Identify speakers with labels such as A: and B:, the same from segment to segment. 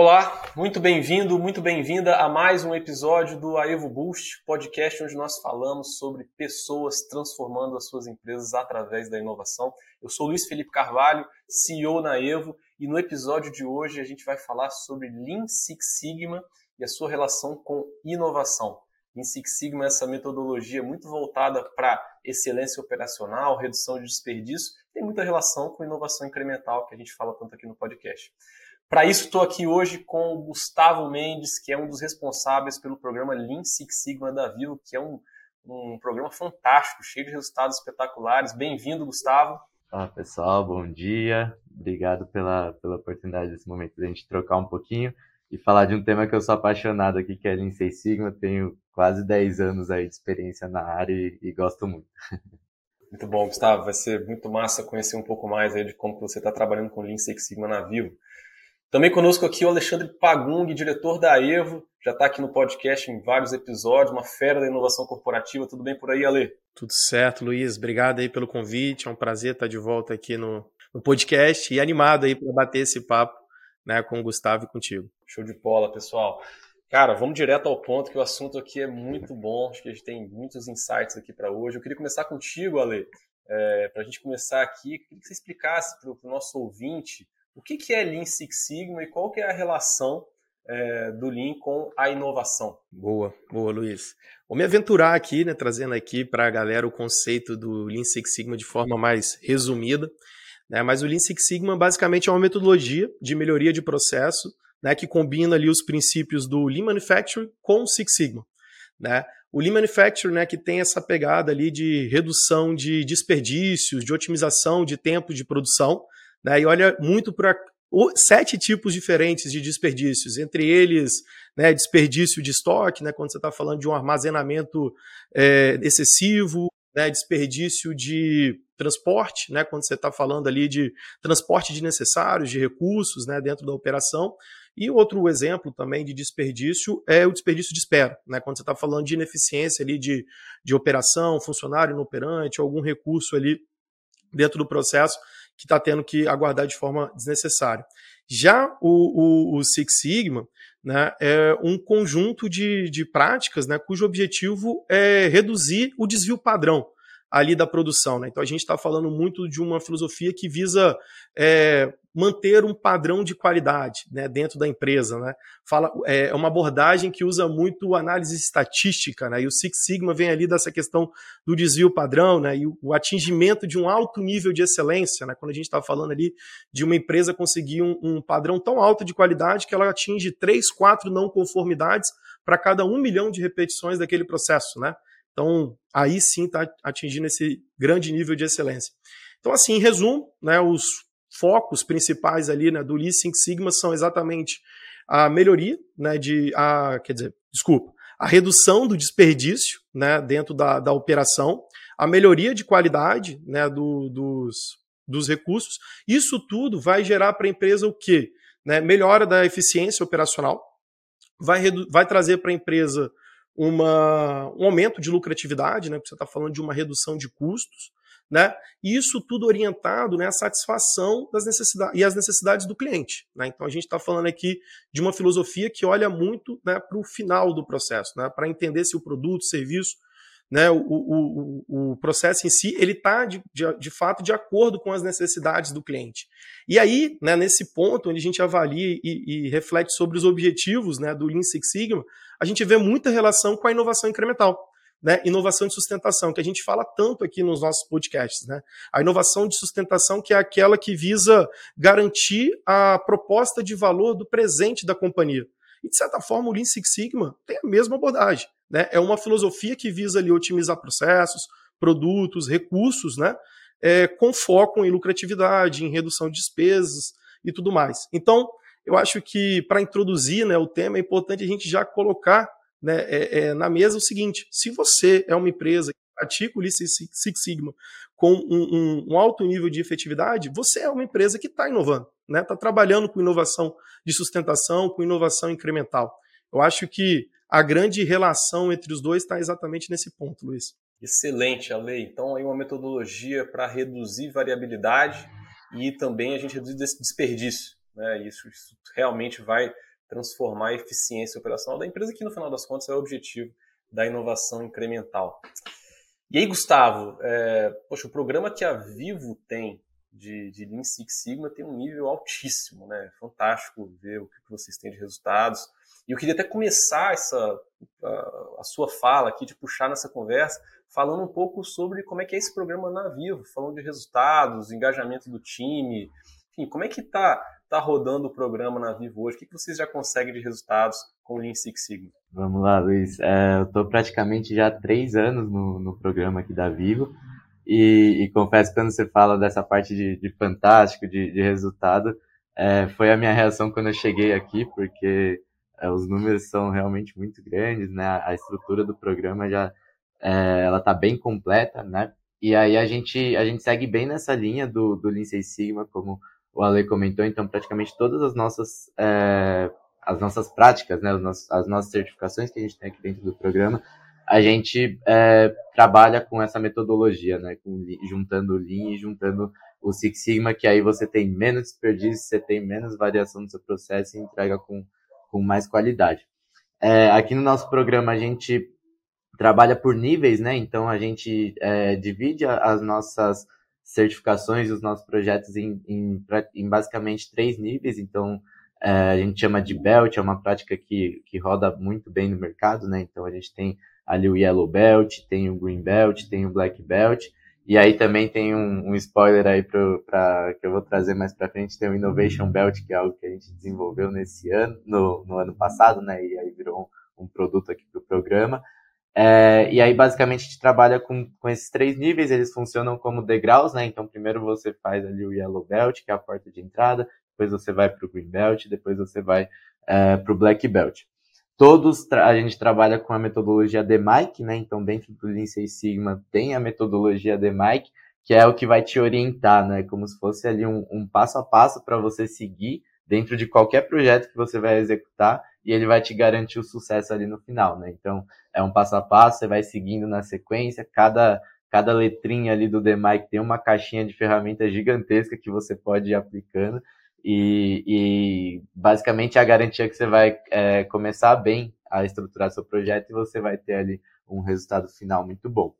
A: Olá, muito bem-vindo, muito bem-vinda a mais um episódio do Aevo Boost, podcast onde nós falamos sobre pessoas transformando as suas empresas através da inovação. Eu sou Luiz Felipe Carvalho, CEO na Evo, e no episódio de hoje a gente vai falar sobre Lean Six Sigma e a sua relação com inovação. Lean Six Sigma é essa metodologia muito voltada para excelência operacional, redução de desperdício, tem muita relação com inovação incremental que a gente fala tanto aqui no podcast. Para isso, estou aqui hoje com o Gustavo Mendes, que é um dos responsáveis pelo programa Lean Six Sigma da Vivo, que é um, um programa fantástico, cheio de resultados espetaculares. Bem-vindo, Gustavo.
B: Olá, pessoal, bom dia. Obrigado pela, pela oportunidade desse momento de a gente trocar um pouquinho e falar de um tema que eu sou apaixonado aqui, que é Lean Six Sigma. Tenho quase 10 anos aí de experiência na área e, e gosto muito.
A: Muito bom, Gustavo. Vai ser muito massa conhecer um pouco mais aí de como você está trabalhando com Lean Six Sigma na Vivo. Também conosco aqui o Alexandre Pagung, diretor da Evo, já está aqui no podcast em vários episódios, uma fera da inovação corporativa. Tudo bem por aí, Ale?
C: Tudo certo, Luiz. Obrigado aí pelo convite. É um prazer estar de volta aqui no, no podcast e animado aí para bater esse papo né, com o Gustavo e contigo.
A: Show de bola, pessoal. Cara, vamos direto ao ponto, que o assunto aqui é muito bom. Acho que a gente tem muitos insights aqui para hoje. Eu queria começar contigo, Ale. É, para a gente começar aqui, queria que você explicasse para o nosso ouvinte o que, que é Lean Six Sigma e qual que é a relação é, do Lean com a inovação?
C: Boa, boa, Luiz. Vou me aventurar aqui, né, trazendo aqui para a galera o conceito do Lean Six Sigma de forma mais resumida. Né, mas o Lean Six Sigma basicamente é uma metodologia de melhoria de processo né, que combina ali os princípios do Lean Manufacturing com o Six Sigma. Né? O Lean Manufacturing, né, que tem essa pegada ali de redução de desperdícios, de otimização de tempo de produção, né? E olha muito para sete tipos diferentes de desperdícios, entre eles né, desperdício de estoque, né, quando você está falando de um armazenamento é, excessivo, né, desperdício de transporte, né, quando você está falando ali de transporte de necessários, de recursos né, dentro da operação. E outro exemplo também de desperdício é o desperdício de espera, né, quando você está falando de ineficiência ali de, de operação, funcionário inoperante, algum recurso ali dentro do processo que está tendo que aguardar de forma desnecessária. Já o, o, o, Six Sigma né, é um conjunto de, de práticas né, cujo objetivo é reduzir o desvio padrão ali da produção. Né? Então a gente está falando muito de uma filosofia que visa é, manter um padrão de qualidade né, dentro da empresa. Né? Fala, é, é uma abordagem que usa muito análise estatística, né? e o Six Sigma vem ali dessa questão do desvio padrão né? e o, atingimento de um alto nível de excelência. Né? Quando a gente está falando ali de uma empresa conseguir um, um padrão tão alto de qualidade que ela atinge três, quatro não conformidades para cada um milhão de repetições daquele processo. Né? Então, aí sim está atingindo esse grande nível de excelência. Então, assim, em resumo, né, os focos principais ali né, do Lean Six Sigma são exatamente a melhoria, né, de, a, quer dizer, desculpa, a redução do desperdício né, dentro da, da operação, a melhoria de qualidade né, do, dos, dos recursos. Isso tudo vai gerar para a empresa o quê? Né, melhora da eficiência operacional, vai, vai trazer para a empresa uma, um aumento de lucratividade, né, porque você está falando de uma redução de custos, né, e isso tudo orientado né, à satisfação das necessidades e às necessidades do cliente. Né? Então a gente está falando aqui de uma filosofia que olha muito né, para o final do processo, né, para entender se o produto, o serviço né, o, o, o processo em si ele está de, de, de, fato de acordo com as necessidades do cliente. E aí, né, nesse ponto, onde a gente avalia e, e, reflete sobre os objetivos né, do Lean Six Sigma, a gente vê muita relação com a inovação incremental. Né, inovação de sustentação, que a gente fala tanto aqui nos nossos podcasts. Né? A inovação de sustentação, que é aquela que visa garantir a proposta de valor do presente da companhia. E, de certa forma, o Lean Six Sigma tem a mesma abordagem. Né? É uma filosofia que visa ali otimizar processos, produtos, recursos, né? É, com foco em lucratividade, em redução de despesas e tudo mais. Então, eu acho que para introduzir né, o tema é importante a gente já colocar né, é, é, na mesa o seguinte: se você é uma empresa que pratica o Lean Six Sigma com um, um, um, alto nível de efetividade, você é uma empresa que está inovando, está né, tá trabalhando com inovação de sustentação, com inovação incremental. Eu acho que a grande relação entre os dois está exatamente nesse ponto, Luiz.
A: Excelente, Ale. Então, aí uma metodologia para reduzir variabilidade e também a gente reduzir desperdício. Né? Isso, isso realmente vai transformar a eficiência operacional da empresa, que no final das contas é o objetivo da inovação incremental. E aí, Gustavo, é, poxa, o programa que a Vivo tem de, de Lean Six Sigma tem um nível altíssimo, né? Fantástico ver o que vocês têm de resultados. E eu queria até começar essa a, a, sua fala aqui, de puxar nessa conversa, falando um pouco sobre como é que é esse programa na Vivo, falando de resultados, engajamento do time, enfim, como é que está tá rodando o programa na Vivo hoje? O que, que vocês já conseguem de resultados com o Lean Six Sigma?
B: Vamos lá, Luiz. É, eu estou praticamente já há três anos no, no programa aqui da Vivo. E, e, confesso que quando você fala dessa parte de, de fantástico, de, de resultado, é, foi a minha reação quando eu cheguei aqui, porque é, os números são realmente muito grandes, né? A estrutura do programa já é, ela tá bem completa, né? E aí a gente a gente segue bem nessa linha do, do Lean Six Sigma, como o Ale comentou, então praticamente todas as nossas é, as nossas práticas, né? As nossas certificações que a gente tem aqui dentro do programa, a gente é, trabalha com essa metodologia, né? Com, juntando o Lean e juntando o Six Sigma, que aí você tem menos desperdício, você tem menos variação no seu processo e entrega com, com mais qualidade. É, aqui no nosso programa a gente trabalha por níveis, né? Então a gente é, divide as nossas certificações, os nossos projetos em, em, em basicamente três níveis. Então é, a gente chama de Belt, é uma prática que, que roda muito bem no mercado, né? Então a gente tem ali o Yellow Belt, tem o Green Belt, tem o Black Belt. E aí também tem um, um spoiler aí para que eu vou trazer mais para frente, tem o Innovation Belt, que é algo que a gente desenvolveu nesse ano, no, no ano passado, né? E aí virou um, um produto aqui para o programa. É, e aí, basicamente, a gente trabalha com, com esses três níveis, eles funcionam como degraus, né? Então, primeiro você faz ali o Yellow Belt, que é a porta de entrada, depois você vai para o Green Belt, depois você vai é, para o Black Belt. Todos a gente trabalha com a metodologia DMAIC, né? Então, dentro do Lean Six Sigma tem a metodologia DMAIC, que é o que vai te orientar, né? Como se fosse ali um, um passo a passo para você seguir dentro de qualquer projeto que você vai executar e ele vai te garantir o sucesso ali no final, né? Então, é um passo a passo, você vai seguindo na sequência, cada cada letrinha ali do DMAIC tem uma caixinha de ferramentas gigantesca que você pode ir aplicando e, e basicamente é a garantia que você vai é, começar bem a estruturar seu projeto e você vai ter ali um resultado final muito bom.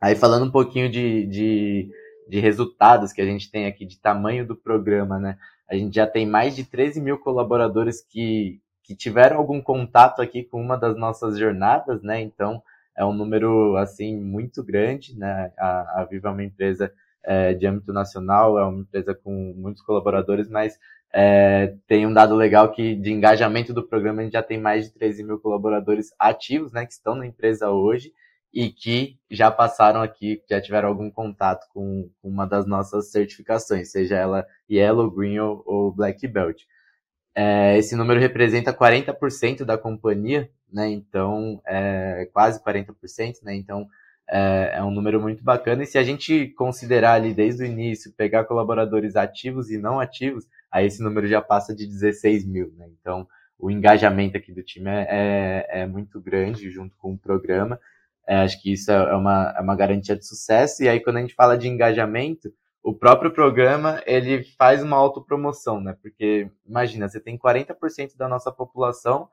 B: Aí falando um pouquinho de, de, de resultados que a gente tem aqui, de tamanho do programa, né? A gente já tem mais de 13 mil colaboradores que, que tiveram algum contato aqui com uma das nossas jornadas, né? Então é um número assim muito grande, né? A, a Viva é uma empresa é, de âmbito nacional, é uma empresa com muitos colaboradores, mas é, tem um dado legal que de engajamento do programa a gente já tem mais de 13 mil colaboradores ativos, né, que estão na empresa hoje e que já passaram aqui, já tiveram algum contato com uma das nossas certificações, seja ela Yellow, Green ou, ou Black Belt. É, esse número representa 40% da companhia, né? Então, é, quase 40%, né? Então, é, é, um número muito bacana. E se a gente considerar ali desde o início, pegar colaboradores ativos e não ativos, aí esse número já passa de 16 mil, né? Então, o engajamento aqui do time é, é, é muito grande junto com o programa. É, acho que isso é, é uma, é uma garantia de sucesso. E aí, quando a gente fala de engajamento, o próprio programa ele faz uma autopromoção, né? Porque imagina, você tem 40% da nossa população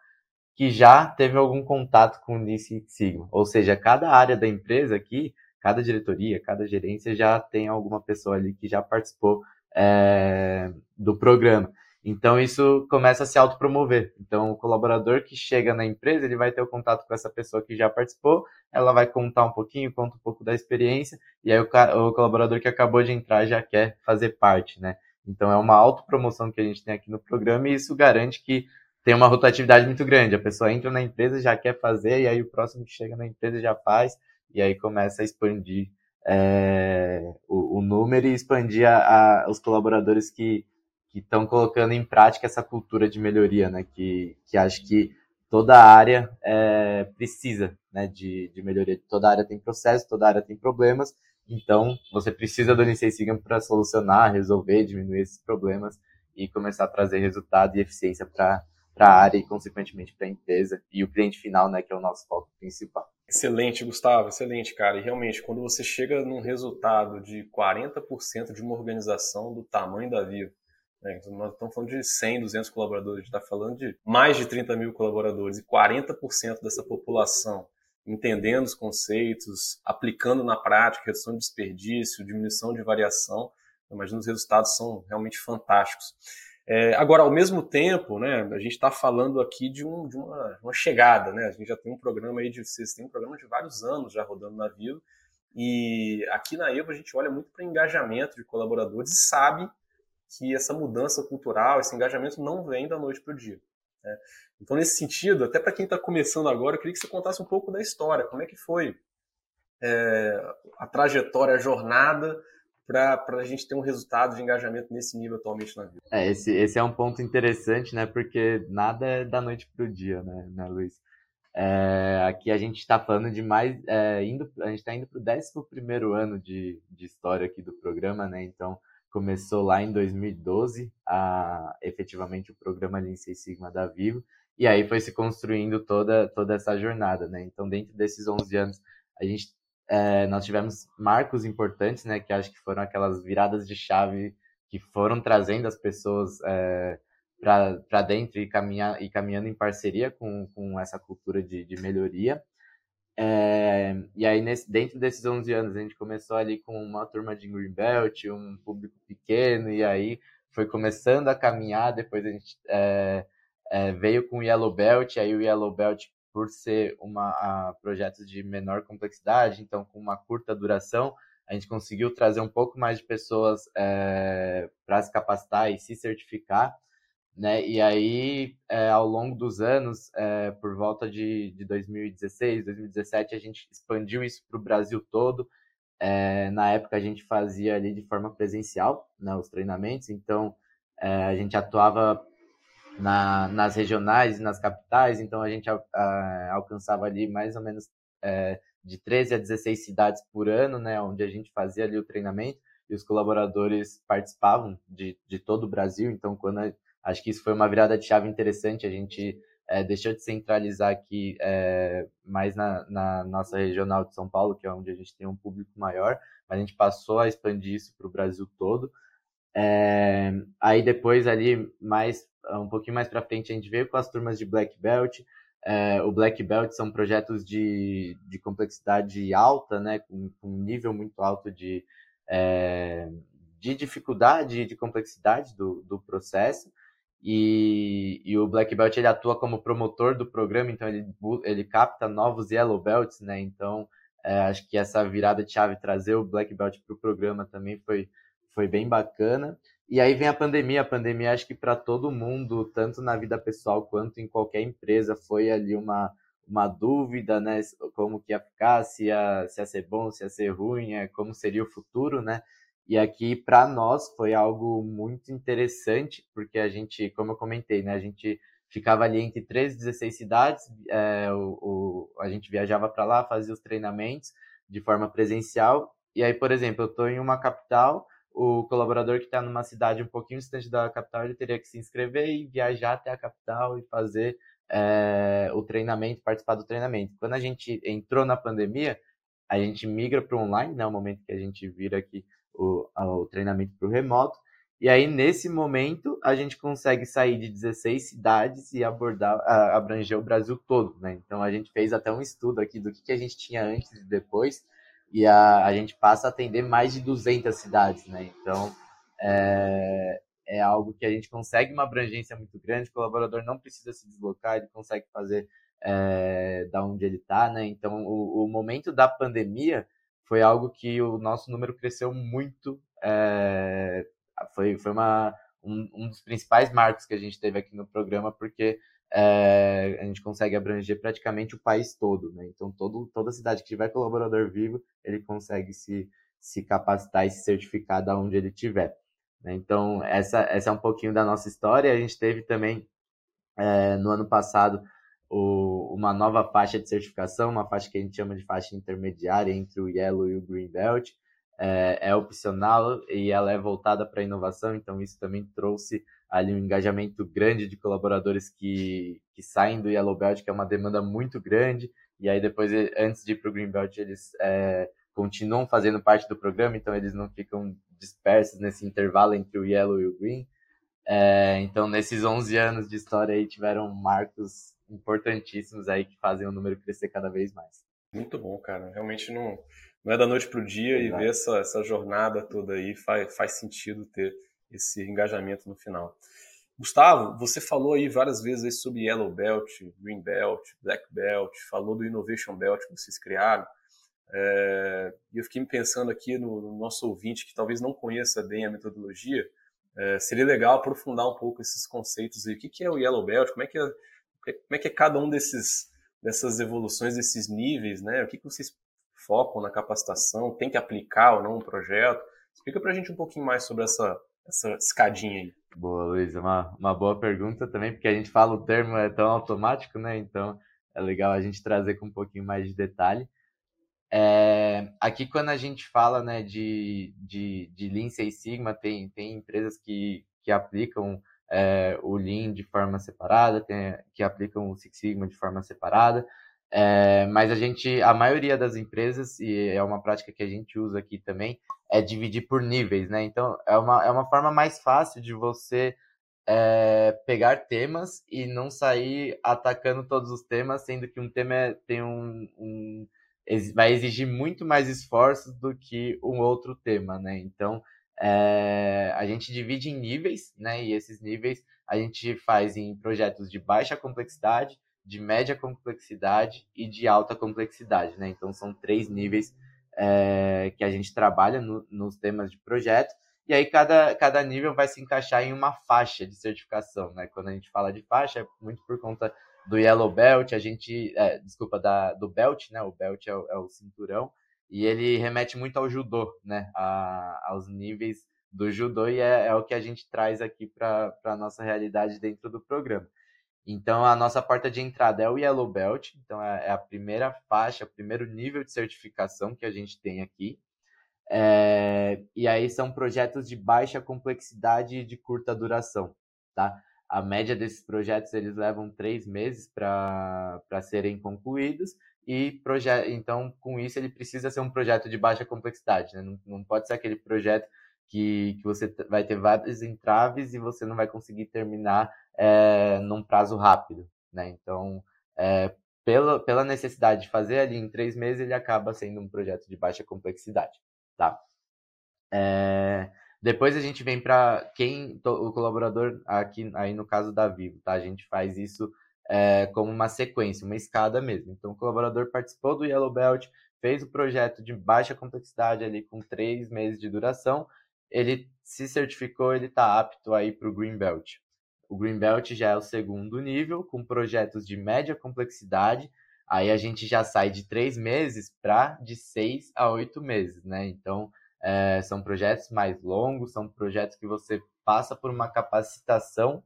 B: que já teve algum contato com o Six Sigma. Ou seja, cada área da empresa aqui, cada diretoria, cada gerência já tem alguma pessoa ali que já participou é, do programa. Então isso começa a se autopromover. Então o colaborador que chega na empresa, ele vai ter o contato com essa pessoa que já participou, ela vai contar um pouquinho, conta um pouco da experiência, e aí o, o colaborador que acabou de entrar já quer fazer parte, né? Então é uma autopromoção que a gente tem aqui no programa e isso garante que tem uma rotatividade muito grande. A pessoa entra na empresa, já quer fazer, e aí o próximo que chega na empresa já faz, e aí começa a expandir é, o, o, número e expandir a, a, os colaboradores que estão colocando em prática essa cultura de melhoria, né? Que, que acho que toda área é, precisa né, de, de melhoria. Toda área tem processo, toda área tem problemas, então você precisa do Sigam para solucionar, resolver, diminuir esses problemas e começar a trazer resultado e eficiência para para a área e, consequentemente, para a empresa e o cliente final, né, que é o nosso foco principal.
A: Excelente, Gustavo, excelente, cara. E realmente, quando você chega num resultado de 40% de uma organização do tamanho da Vivo, Né? Então, nós estamos falando de 100, 200 colaboradores, a gente está falando de mais de 30 mil colaboradores e 40% dessa população entendendo os conceitos, aplicando na prática redução de desperdício, diminuição de variação. Imagino os resultados são realmente fantásticos. É, agora, ao mesmo tempo, né, a gente está falando aqui de, um, de uma, uma, chegada, né? A gente já tem um programa aí de vocês têm um programa de vários anos já rodando na Vivo e aqui na Evo a gente olha muito para engajamento de colaboradores e sabe que essa mudança cultural, esse engajamento não vem da noite para o dia. Né? Então, nesse sentido, até para quem está começando agora, eu queria que você contasse um pouco da história, como é que foi é, a trajetória, a jornada para a gente ter um resultado de engajamento nesse nível atualmente na vida.
B: É, esse, esse é um ponto interessante, né? Porque nada é da noite para o dia, né, né Luiz? É, aqui a gente está falando de mais, é, indo, a gente está indo para o 11 ano de, de história aqui do programa, né? Então, começou lá em 2012, a, efetivamente o programa Lean Six Sigma da Vivo, e aí foi se construindo toda, toda essa jornada, né? Então, dentro desses 11 anos, a gente, é, nós tivemos marcos importantes, né? Que acho que foram aquelas viradas de chave que foram trazendo as pessoas é, para dentro e, caminhar, e caminhando em parceria com, com essa cultura de, de melhoria. É, e aí, nesse, dentro desses 11 anos, a gente começou ali com uma turma de Greenbelt, um público pequeno, e aí foi começando a caminhar. Depois a gente é, é, veio com o Yellow Belt, aí o Yellow Belt, por ser uma a, projetos de menor complexidade, então com uma curta duração, a gente conseguiu trazer um pouco mais de pessoas é, para se capacitar e se certificar. Né? E aí, é, ao longo dos anos, é, por volta de, de 2016, 2017, a gente expandiu isso para o Brasil todo. É, na época, a gente fazia ali de forma presencial né, os treinamentos, então a gente atuava na, nas regionais e nas capitais, então a gente a, a, alcançava ali mais ou menos de 13 a 16 cidades por ano, né, onde a gente fazia ali o treinamento e os colaboradores participavam de, de todo o Brasil. Então, quando a, Acho que isso foi uma virada de chave interessante. A gente é, deixou de centralizar aqui é, mais na, na, nossa regional de São Paulo, que é onde a gente tem um público maior, mas a gente passou a expandir isso para o Brasil todo. É, aí depois ali mais um pouquinho mais para frente a gente veio com as turmas de Black Belt. É, o Black Belt são projetos de, de complexidade alta, né, com, com um nível muito alto de, é, de dificuldade e de complexidade do, do processo. E, e, o Black Belt ele atua como promotor do programa, então ele, ele capta novos Yellow Belts, né? Então é, acho que essa virada de chave trazer o Black Belt para o programa também foi, foi bem bacana. E aí vem a pandemia. A pandemia acho que para todo mundo, tanto na vida pessoal quanto em qualquer empresa, foi ali uma, uma dúvida, né? Como que ia ficar, se ia, se ia ser bom, se ia ser ruim, é, como seria o futuro, né? E aqui, para nós, foi algo muito interessante, porque a gente, como eu comentei, né, a gente ficava ali entre 13 e 16 cidades, é, o, o, a gente viajava para lá, fazia os treinamentos de forma presencial. E aí, por exemplo, eu estou em uma capital, o colaborador que está numa cidade um pouquinho distante da capital, ele teria que se inscrever e viajar até a capital e fazer é, o treinamento, participar do treinamento. Quando a gente entrou na pandemia, a gente migra para o online, né, o momento que a gente vira aqui o, o treinamento para o remoto. E aí, nesse momento, a gente consegue sair de 16 cidades e abordar, abranger o Brasil todo, né? Então, a gente fez até um estudo aqui do que, que a gente tinha antes e depois, e a, a gente passa a atender mais de 200 cidades, né? Então, é, é algo que a gente consegue uma abrangência muito grande, o colaborador não precisa se deslocar, ele consegue fazer é, da onde ele está, né? Então, o, o momento da pandemia foi algo que o nosso número cresceu muito. É, foi foi uma, um, um, dos principais marcos que a gente teve aqui no programa, porque é, a gente consegue abranger praticamente o país todo. Né? Então, todo, toda cidade que tiver colaborador vivo, ele consegue se, se capacitar e se certificar da onde ele estiver. Né? Então, essa, essa é um pouquinho da nossa história. A gente teve também, é, no ano passado, o, uma nova faixa de certificação, uma faixa que a gente chama de faixa intermediária entre o Yellow e o Green Belt. É, é opcional e ela é voltada para a inovação, então isso também trouxe ali um engajamento grande de colaboradores que, que saem do Yellow Belt, que é uma demanda muito grande, e aí depois, antes de ir para o Green Belt, eles é, continuam fazendo parte do programa, então eles não ficam dispersos nesse intervalo entre o Yellow e o Green. É, então, nesses 11 anos de história aí, tiveram marcos importantíssimos aí que fazem o número crescer cada vez mais.
A: Muito bom, cara. Realmente não, não é da noite para o dia Exato. e ver essa, essa jornada toda aí faz, faz sentido ter esse engajamento no final. Gustavo, você falou aí várias vezes aí sobre Yellow Belt, Green Belt, Black Belt, falou do Innovation Belt que vocês criaram. É, e eu fiquei pensando aqui no, no, nosso ouvinte que talvez não conheça bem a metodologia, é, seria legal aprofundar um pouco esses conceitos aí. O que, que é o Yellow Belt? Como é que é, como é que é cada um desses, dessas evoluções, desses níveis, né? O que, que vocês focam na capacitação? Tem que aplicar ou não um projeto? Explica para a gente um pouquinho mais sobre essa, essa escadinha aí.
B: Boa, Luiz. É uma, uma boa pergunta também, porque a gente fala o termo é tão automático, né? Então é legal a gente trazer com um pouquinho mais de detalhe. É, aqui, quando a gente fala né, de, de, de Lean Six Sigma, tem, tem empresas que, que aplicam é, o Lean de forma separada, tem, que aplicam o Six Sigma de forma separada, é, mas a gente, a maioria das empresas, e é uma prática que a gente usa aqui também, é dividir por níveis, né? Então, é uma, é uma forma mais fácil de você é, pegar temas e não sair atacando todos os temas, sendo que um tema é, tem um, um vai exigir muito mais esforços do que um outro tema, né? Então, é, a gente divide em níveis, né? E esses níveis a gente faz em projetos de baixa complexidade, de média complexidade e de alta complexidade, né? Então, são três níveis é, que a gente trabalha no, nos temas de projeto. E aí, cada, cada nível vai se encaixar em uma faixa de certificação, né? Quando a gente fala de faixa, é muito por conta do Yellow Belt, a gente, é, desculpa, da, do Belt, né? O Belt é o, é o, cinturão e ele remete muito ao judô, né? A, aos níveis do judô e é, é o que a gente traz aqui para a nossa realidade dentro do programa. Então, a nossa porta de entrada é o Yellow Belt, então é, é a primeira faixa, o primeiro nível de certificação que a gente tem aqui. É, e aí são projetos de baixa complexidade e de curta duração, tá? A média desses projetos eles levam três meses para serem concluídos e então com isso ele precisa ser um projeto de baixa complexidade, né? não, não pode ser aquele projeto que, que você vai ter vários entraves e você não vai conseguir terminar é, num prazo rápido, né? Então, é, pela, pela necessidade de fazer ali em três meses, ele acaba sendo um projeto de baixa complexidade, tá? É, depois a gente vem para quem o colaborador aqui aí no caso da Vivo, tá? A gente faz isso é, como uma sequência, uma escada mesmo. Então o colaborador participou do Yellow Belt, fez o projeto de baixa complexidade ali com três meses de duração, ele se certificou, ele está apto aí para o Green Belt. O Green Belt já é o segundo nível, com projetos de média complexidade. Aí a gente já sai de três meses para de seis a oito meses, né? Então é, são projetos mais longos, são projetos que você passa por uma capacitação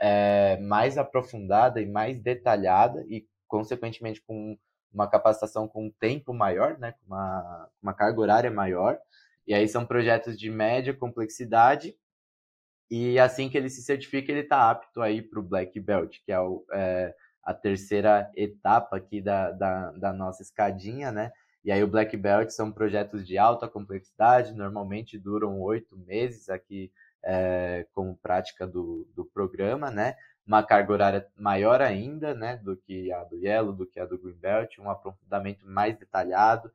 B: é, mais aprofundada e mais detalhada e, consequentemente, com uma capacitação com um tempo maior, né, com uma, uma carga horária maior. E aí são projetos de média complexidade e assim que ele se certifica, ele está apto aí para o Black Belt, que é, o, é, a terceira etapa aqui da, da, da nossa escadinha, né? E aí o Black Belt são projetos de alta complexidade, normalmente duram oito meses aqui é, como prática do, do programa, né? Uma carga horária maior ainda, né? Do que a do Yellow, do que a do Green Belt, um aprofundamento mais detalhado.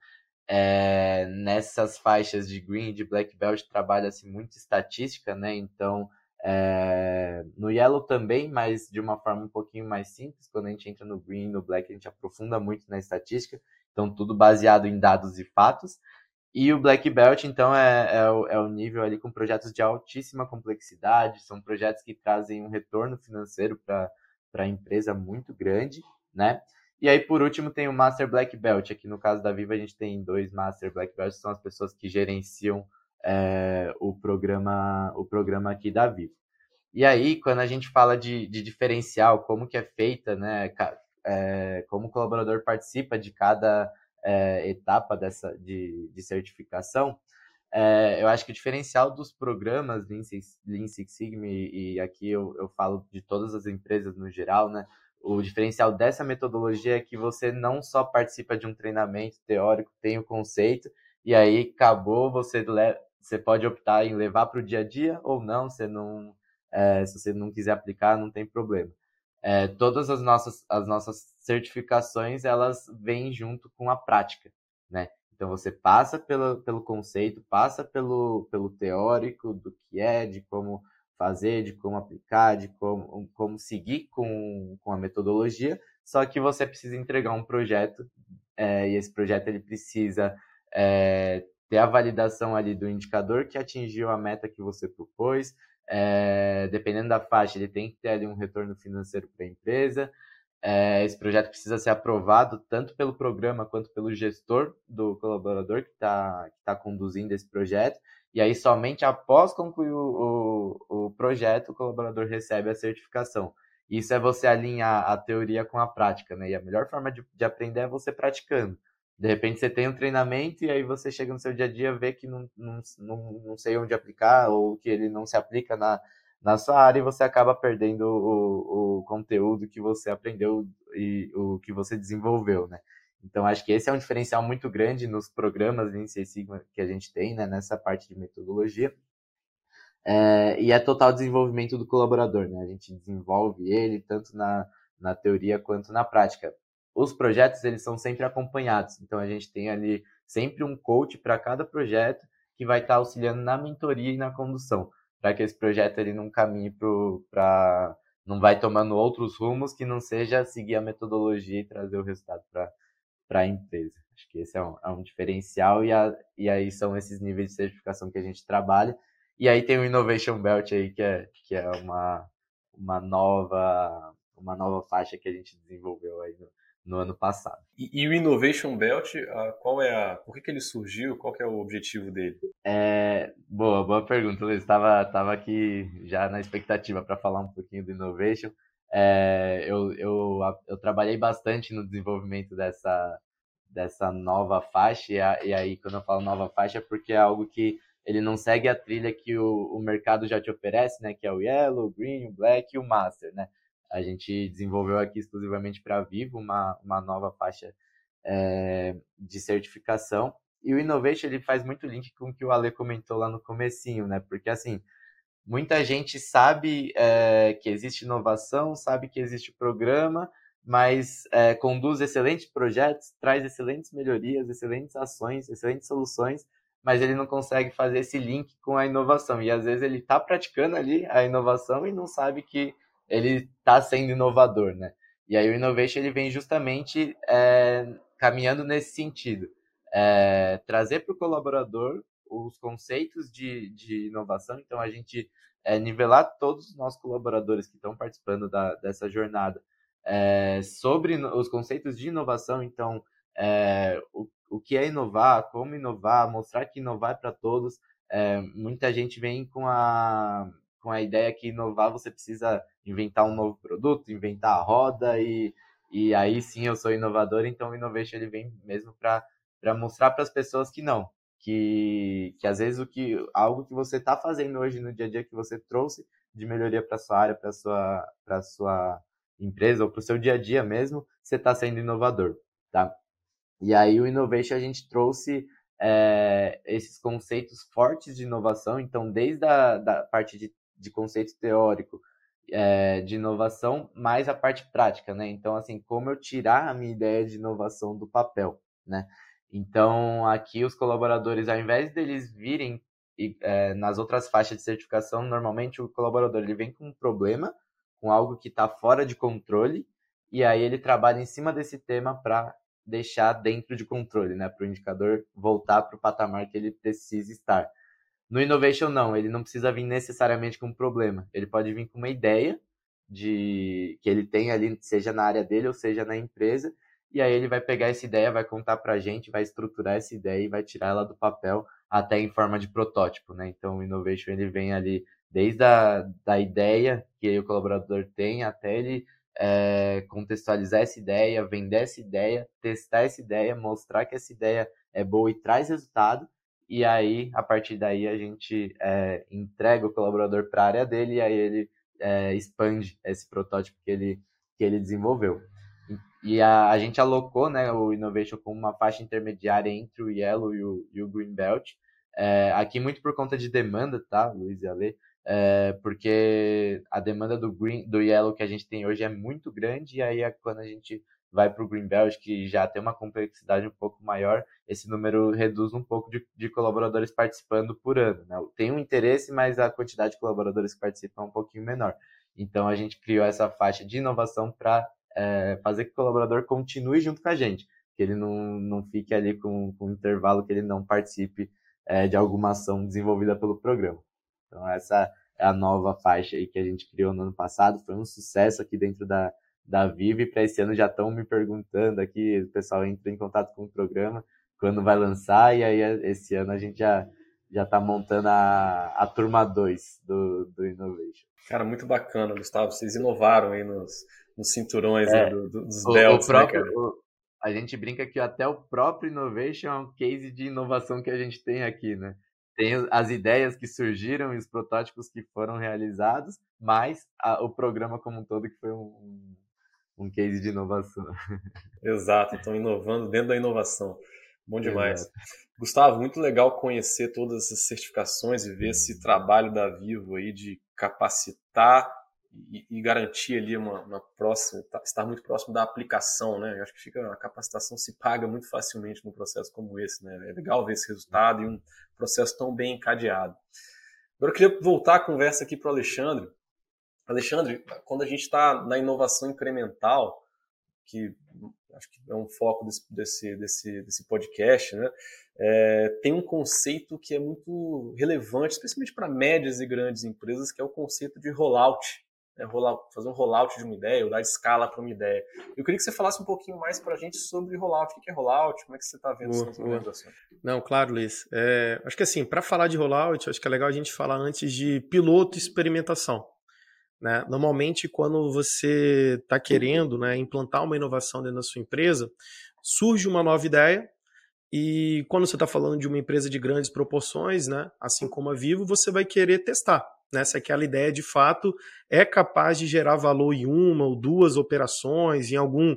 B: É, nessas faixas de Green e de Black Belt trabalha-se muito estatística, né? Então, é, no Yellow também, mas de uma forma um pouquinho mais simples. Quando a gente entra no Green e no Black, a gente aprofunda muito na estatística. Então, tudo baseado em dados e fatos. E o Black Belt, então, é, é, o, é o nível ali com projetos de altíssima complexidade, são projetos que trazem um retorno financeiro para a empresa muito grande, né? E aí, por último, tem o Master Black Belt. Aqui no caso da Viva, a gente tem dois Master Black Belts, são as pessoas que gerenciam é, o, programa, o programa aqui da Viva. E aí, quando a gente fala de, de diferencial, como que é feita, né, é, como o colaborador participa de cada é, etapa dessa de, de certificação, é, eu acho que o diferencial dos programas Lean Six, Lean Six Sigma, e, aqui eu, eu falo de todas as empresas no geral, né? O diferencial dessa metodologia é que você não só participa de um treinamento teórico, tem o conceito, e aí acabou, você, você pode optar em levar para o dia a dia ou não, você não é, se você não quiser aplicar, não tem problema. É, todas as nossas, as nossas certificações, elas vêm junto com a prática, né? Então você passa pelo, pelo conceito, passa pelo, pelo teórico do que é, de como fazer, de como aplicar, de como, como seguir com, com a metodologia, só que você precisa entregar um projeto é, e esse projeto ele precisa é, ter a validação ali do indicador que atingiu a meta que você propôs, é, dependendo da faixa, ele tem que ter ali um retorno financeiro para a empresa. É, esse projeto precisa ser aprovado tanto pelo programa quanto pelo gestor do colaborador que está que tá conduzindo esse projeto. E aí, somente após concluir o, o, o projeto, o colaborador recebe a certificação. Isso é você alinhar a teoria com a prática, né? E a melhor forma de, de aprender é você praticando. De repente você tem um treinamento e aí você chega no seu dia a dia vê que não, não, não, sei onde aplicar ou que ele não se aplica na, na sua área e você acaba perdendo o, o conteúdo que você aprendeu e o que você desenvolveu, né? Então, acho que esse é um diferencial muito grande nos programas Lean Six Sigma que a gente tem, né, nessa parte de metodologia. É, e é total desenvolvimento do colaborador, né? A gente desenvolve ele tanto na, na teoria quanto na prática. Os projetos, eles são sempre acompanhados, então a gente tem ali sempre um coach para cada projeto que vai estar tá auxiliando na mentoria e na condução, para que esse projeto ele não caminhe para não vai tomando outros rumos que não seja seguir a metodologia e trazer o resultado para a empresa. Acho que esse é um, é um diferencial e, a, e aí são esses níveis de certificação que a gente trabalha e aí tem o Innovation Belt aí, que é, que é uma, uma, nova, uma nova faixa que a gente desenvolveu aí no, no ano passado.
A: E, e, o Innovation Belt, qual é a, por que, que ele surgiu? Qual que é o objetivo dele?
B: É, boa, boa pergunta, Luiz. Estava tava aqui já na expectativa para falar um pouquinho do Innovation. É, eu, eu, eu trabalhei bastante no desenvolvimento dessa, dessa nova faixa, e, e aí quando eu falo nova faixa é porque é algo que ele não segue a trilha que o, o mercado já te oferece, né? Que é o Yellow, o Green, o Black e o Master, né? A gente desenvolveu aqui exclusivamente para Vivo uma, uma nova faixa é, de certificação. E o Innovation ele faz muito link com o que o Ale comentou lá no comecinho, né? Porque assim, muita gente sabe é, que existe inovação, sabe que existe programa, mas é, conduz excelentes projetos, traz excelentes melhorias, excelentes ações, excelentes soluções, mas ele não consegue fazer esse link com a inovação. E às vezes ele está praticando ali a inovação e não sabe que ele está sendo inovador, né? E aí o innovation ele vem justamente é, caminhando nesse sentido, é, trazer para o colaborador os conceitos de, de inovação. Então a gente é, nivelar todos os nossos colaboradores que estão participando da, dessa jornada é, sobre os conceitos de inovação. Então é, o, o que é inovar, como inovar, mostrar que inovar é para todos. É, muita gente vem com a, com a ideia que inovar você precisa inventar um novo produto, inventar a roda e, e aí sim eu sou inovador, então o Innovation ele vem mesmo para mostrar para as pessoas que não, que, que às vezes o que algo que você está fazendo hoje no dia a dia que você trouxe de melhoria para sua área, para sua para sua empresa ou para o seu dia a dia mesmo, você está sendo inovador, tá? E aí o Innovation a gente trouxe é, esses conceitos fortes de inovação, então desde a da parte de, de conceito teórico é, de inovação, mais a parte prática, né? Então, assim, como eu tirar a minha ideia de inovação do papel, né? Então, aqui os colaboradores, ao invés deles virem é, nas outras faixas de certificação, normalmente o colaborador ele vem com um problema, com algo que está fora de controle, e aí ele trabalha em cima desse tema para deixar dentro de controle, né? Para o indicador voltar para o patamar que ele precisa estar. No Innovation, não, ele não precisa vir necessariamente com um problema. Ele pode vir com uma ideia de que ele tem ali, seja na área dele ou seja na empresa, e aí ele vai pegar essa ideia, vai contar para a gente, vai estruturar essa ideia e vai tirar ela do papel até em forma de protótipo, né? Então o Innovation ele vem ali desde a da ideia que o colaborador tem até ele é, contextualizar essa ideia, vender essa ideia, testar essa ideia, mostrar que essa ideia é boa e traz resultado. E aí, a partir daí, a gente é, entrega o colaborador para a área dele e aí ele é, expande esse protótipo que ele, que ele desenvolveu. E a, a gente alocou né, o Innovation como uma faixa intermediária entre o Yellow e o, e o Green Belt. É, aqui muito por conta de demanda, tá, Luiz e Ale? porque a demanda do green, do yellow que a gente tem hoje é muito grande e aí é quando a gente vai para o Green Belt, que já tem uma complexidade um pouco maior, esse número reduz um pouco de, de colaboradores participando por ano. Né? Tem um interesse, mas a quantidade de colaboradores que participam é um pouquinho menor. Então a gente criou essa faixa de inovação para é, fazer que o colaborador continue junto com a gente, que ele não, não fique ali com, com um intervalo que ele não participe é, de alguma ação desenvolvida pelo programa. Então essa é a nova faixa aí que a gente criou no ano passado, foi um sucesso aqui dentro da, da Vive para esse ano já estão me perguntando aqui, o pessoal entra em contato com o programa quando vai lançar, e aí esse ano a gente já já está montando a, a turma 2 do, do Innovation.
A: Cara, muito bacana, Gustavo. Vocês inovaram aí nos, nos cinturões é, né, do, do, dos o, belts,
B: o
A: né,
B: próprio, né, o, a gente brinca que até o próprio Innovation é um case de inovação que a gente tem aqui, né? Tem as ideias que surgiram e os protótipos que foram realizados, mas a, o programa como um todo que foi um, um case de inovação.
A: Exato, estão inovando dentro da inovação. Bom demais. Exato. Gustavo, muito legal conhecer todas essas certificações e ver esse trabalho da Vivo aí de capacitar e, e garantir ali uma, uma, próxima, tá, estar muito próximo da aplicação, né? Eu acho que fica, a capacitação se paga muito facilmente num processo como esse, né? É legal ver esse resultado e um processo tão bem encadeado. Agora eu queria voltar a conversa aqui para o Alexandre, Alexandre, quando a gente está na inovação incremental, que acho que é um foco desse, desse, desse, podcast, né? É, tem um conceito que é muito relevante, especialmente para médias e grandes empresas, que é o conceito de rollout. Né? Rollout, fazer um rollout de uma ideia, ou dar escala para uma ideia. Eu queria que você falasse um pouquinho mais para a gente sobre rollout. O que é rollout? Como é que você está vendo essa implementação?
C: Não, claro, Luiz. É, acho que assim, para falar de rollout, acho que é legal a gente falar antes de piloto e experimentação. Né? Normalmente, quando você está querendo né, implantar uma inovação dentro da sua empresa, surge uma nova ideia, e quando você está falando de uma empresa de grandes proporções, né, assim como a Vivo, você vai querer testar né, se aquela ideia de fato é capaz de gerar valor em uma ou duas operações, em algum,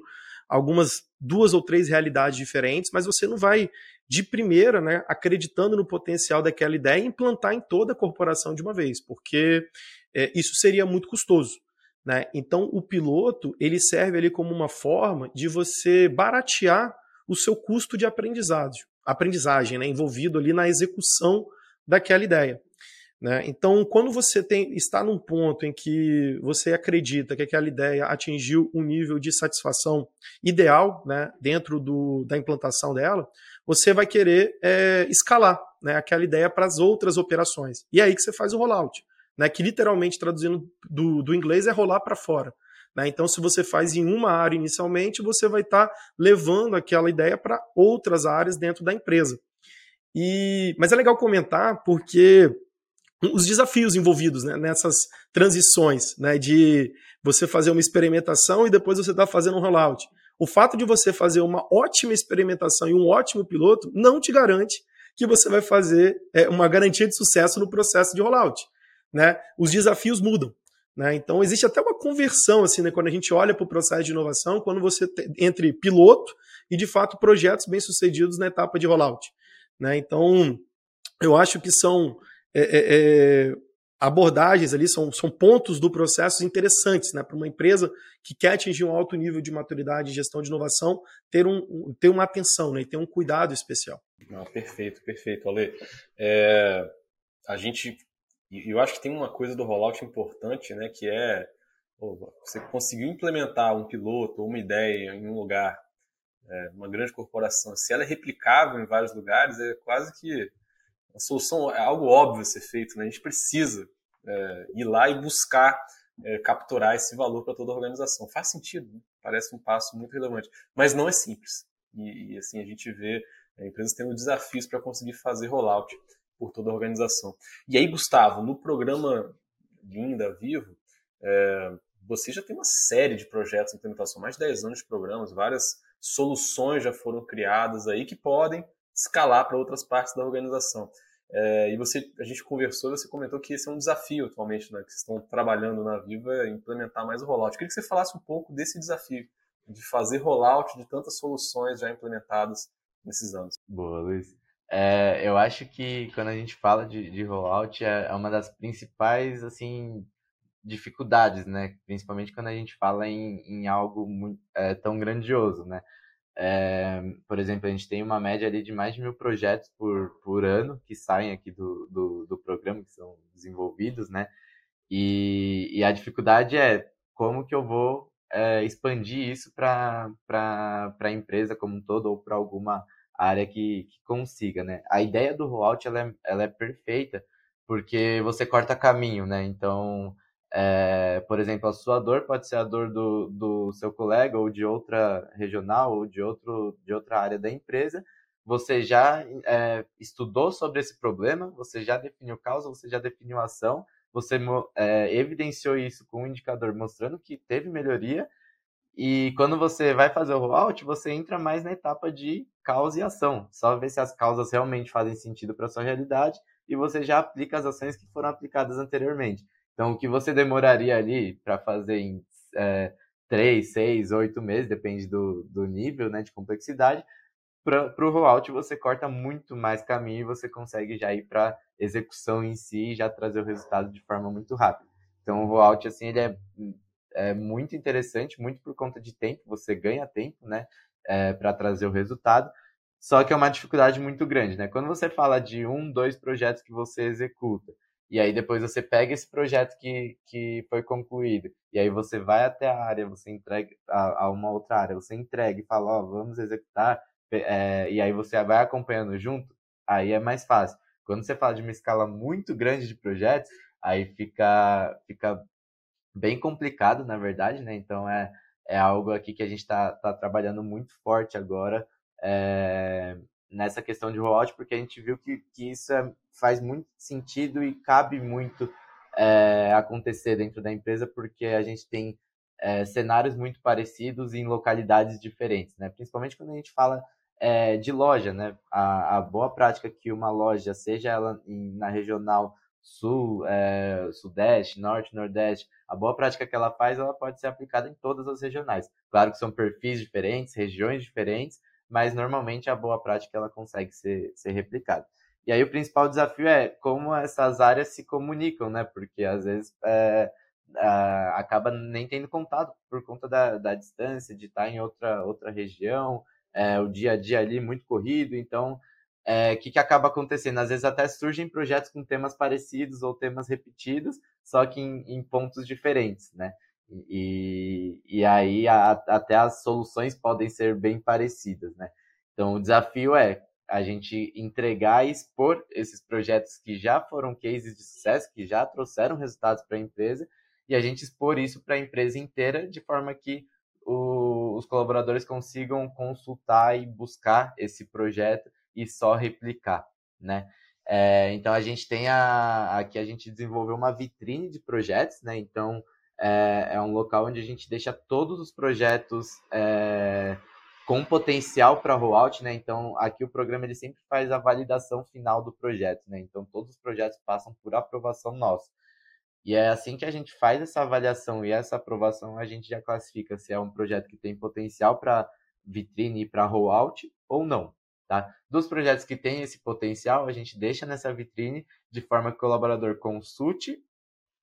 C: algumas duas ou três realidades diferentes, mas você não vai de primeira, né, acreditando no potencial daquela ideia e implantar em toda a corporação de uma vez, porque é, isso seria muito custoso. Né? Então, o piloto ele serve ali como uma forma de você baratear o seu custo de aprendizado, aprendizagem né? envolvido ali na execução daquela ideia. Né? Então, quando você tem, está num ponto em que você acredita que aquela ideia atingiu um nível de satisfação ideal né, dentro do, da implantação dela, você vai querer é, escalar né, aquela ideia para as outras operações. E é aí que você faz o rollout né, que literalmente traduzindo do, do inglês é rolar para fora. Né? Então, se você faz em uma área inicialmente, você vai estar tá levando aquela ideia para outras áreas dentro da empresa. E, mas é legal comentar porque os desafios envolvidos né, nessas transições, né, de você fazer uma experimentação e depois você está fazendo um rollout. O fato de você fazer uma ótima experimentação e um ótimo piloto não te garante que você vai fazer é, uma garantia de sucesso no processo de rollout né, os desafios mudam. Né? Então, existe até uma conversão, assim, né, quando a gente olha para o processo de inovação, quando você entre piloto e, de fato, projetos bem-sucedidos na etapa de rollout. Né? Então, eu acho que são é, é, é, abordagens ali, são, são pontos do processo interessantes né, para uma empresa que quer atingir um alto nível de maturidade e gestão de inovação, ter, um, ter uma atenção né, e ter um cuidado especial.
A: Ah, perfeito, perfeito, Ale. É, a gente eu acho que tem uma coisa do rollout importante, né, que é você conseguiu implementar um piloto ou uma ideia em um lugar, é, uma grande corporação, se ela é replicável em vários lugares, é quase que a solução é algo óbvio ser feito. Né? A gente precisa é, ir lá e buscar é, capturar esse valor para toda a organização. Faz sentido, né? parece um passo muito relevante, mas não é simples. E, e assim a gente vê é, empresas tendo desafios para conseguir fazer rollout por toda a organização. E aí, Gustavo, no programa Linda Vivo, é, você já tem uma série de projetos de implementação, mais de 10 anos de programas, várias soluções já foram criadas aí que podem escalar para outras partes da organização. É, e você, a gente conversou, você comentou que esse é um desafio atualmente, né, que vocês estão trabalhando na Viva, é implementar mais o rollout. Eu queria que você falasse um pouco desse desafio, de fazer rollout de tantas soluções já implementadas nesses anos.
B: Boa, Luiz. É, eu acho que quando a gente fala de, de rollout é, é uma das principais assim dificuldades, né? Principalmente quando a gente fala em, em algo muito, é, tão grandioso, né? É, por exemplo, a gente tem uma média ali de mais de mil projetos por, por ano que saem aqui do, do, do programa, que são desenvolvidos, né? E, e a dificuldade é como que eu vou é, expandir isso para a empresa como um todo ou para alguma área que, que consiga, né? A ideia do rollout ela é, ela é perfeita porque você corta caminho, né? Então, é, por exemplo, a sua dor pode ser a dor do, do seu colega ou de outra regional ou de, outro, de outra área da empresa. Você já é, estudou sobre esse problema, você já definiu causa, você já definiu ação, você é, evidenciou isso com um indicador mostrando que teve melhoria. E quando você vai fazer o rollout, você entra mais na etapa de causa e ação. Só ver se as causas realmente fazem sentido para sua realidade e você já aplica as ações que foram aplicadas anteriormente. Então, o que você demoraria ali para fazer em é, 3, 6, 8 meses, depende do, do nível né, de complexidade, para o rollout você corta muito mais caminho e você consegue já ir para execução em si e já trazer o resultado de forma muito rápida. Então, o rollout, assim, ele é, é muito interessante, muito por conta de tempo, você ganha tempo, né, é, para trazer o resultado, só que é uma dificuldade muito grande, né? Quando você fala de um, dois projetos que você executa, e aí depois você pega esse projeto que, que foi concluído, e aí você vai até a área, você entrega a, a uma outra área, você entrega e fala, ó, oh, vamos executar, é, e aí você vai acompanhando junto, aí é mais fácil. Quando você fala de uma escala muito grande de projetos, aí fica, fica bem complicado, na verdade, né? Então é, é algo aqui que a gente está tá trabalhando muito forte agora é, nessa questão de rollout, porque a gente viu que, que isso é, faz muito sentido e cabe muito é, acontecer dentro da empresa, porque a gente tem é, cenários muito parecidos em localidades diferentes, né? Principalmente quando a gente fala é, de loja, né? A, a, boa prática que uma loja, seja ela em, na regional sul, é, sudeste, norte, nordeste, a boa prática que ela faz, ela pode ser aplicada em todas as regionais. Claro que são perfis diferentes, regiões diferentes, mas normalmente a boa prática ela consegue ser, ser replicada. E aí o principal desafio é como essas áreas se comunicam, né? Porque às vezes é, acaba nem tendo contato por conta da, da distância, de estar em outra, outra região, é, o dia a dia ali muito corrido, então o é, que, que acaba acontecendo? Às vezes até surgem projetos com temas parecidos ou temas repetidos, só que em, em pontos diferentes, né? E, e aí a, até as soluções podem ser bem parecidas, né? Então o desafio é a gente entregar e expor esses projetos que já foram cases de sucesso, que já trouxeram resultados para a empresa, e a gente expor isso para a empresa inteira de forma que o, os colaboradores consigam consultar e buscar esse projeto e só replicar, né? É, então a gente tem a, aqui a gente desenvolveu uma vitrine de projetos, né? Então é, é um local onde a gente deixa todos os projetos é, com potencial para rollout, né? Então, aqui o programa ele sempre faz a validação final do projeto, né? Então, todos os projetos passam por aprovação nossa. E é assim que a gente faz essa avaliação e essa aprovação, a gente já classifica se é um projeto que tem potencial para vitrine e para rollout ou não, tá? Dos projetos que têm esse potencial, a gente deixa nessa vitrine de forma que o colaborador consulte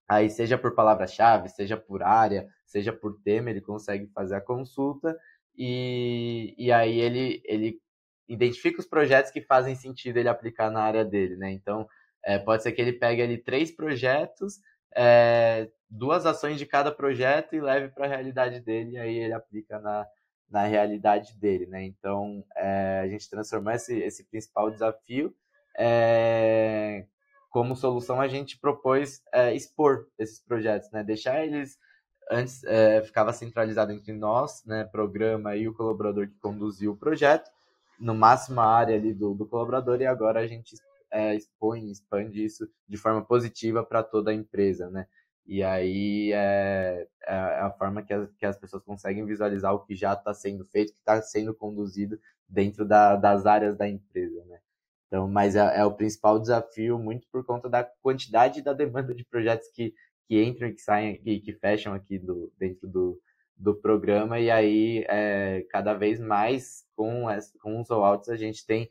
B: Aí, seja por palavra-chave, seja por área, seja por tema, ele consegue fazer a consulta e, e aí ele, ele identifica os projetos que fazem sentido ele aplicar na área dele, né? Então, é, pode ser que ele pegue ali três projetos, é, duas ações de cada projeto e leve para a realidade dele, e aí ele aplica na, na realidade dele, né? Então, é, a gente transformou esse, esse principal desafio é, como solução a gente propôs é, expor esses projetos, né? Deixar eles antes é, ficava centralizado entre nós, né, programa e o colaborador que conduziu o projeto, no máximo a área ali do, do colaborador e agora a gente é, expõe, expande isso de forma positiva para toda a empresa, né? E aí é, é a forma que as, que as pessoas conseguem visualizar o que já está sendo feito, que está sendo conduzido dentro da, das áreas da empresa, né? Então, mas é, é, o principal desafio muito por conta da quantidade da demanda de projetos que, que entram e que saem e que fecham aqui do, dentro do, do programa e aí é, cada vez mais com, as, com os rollouts a gente tem